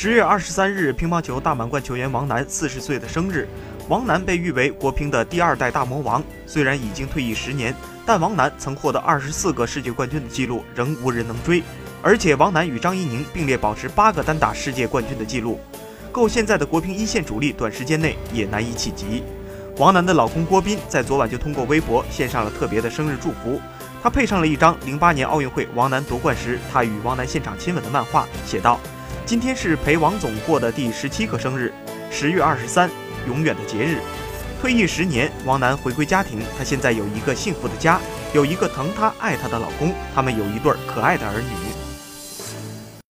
十月二十三日，乒乓球大满贯球员王楠四十岁的生日。王楠被誉为国乒的第二代大魔王，虽然已经退役十年，但王楠曾获得二十四个世界冠军的记录仍无人能追。而且，王楠与张怡宁并列保持八个单打世界冠军的记录，够现在的国乒一线主力短时间内也难以企及。王楠的老公郭斌在昨晚就通过微博献上了特别的生日祝福，他配上了一张零八年奥运会王楠夺冠时他与王楠现场亲吻的漫画，写道。今天是陪王总过的第十七个生日，十月二十三，永远的节日。退役十年，王楠回归家庭，她现在有一个幸福的家，有一个疼她爱她的老公，他们有一对可爱的儿女。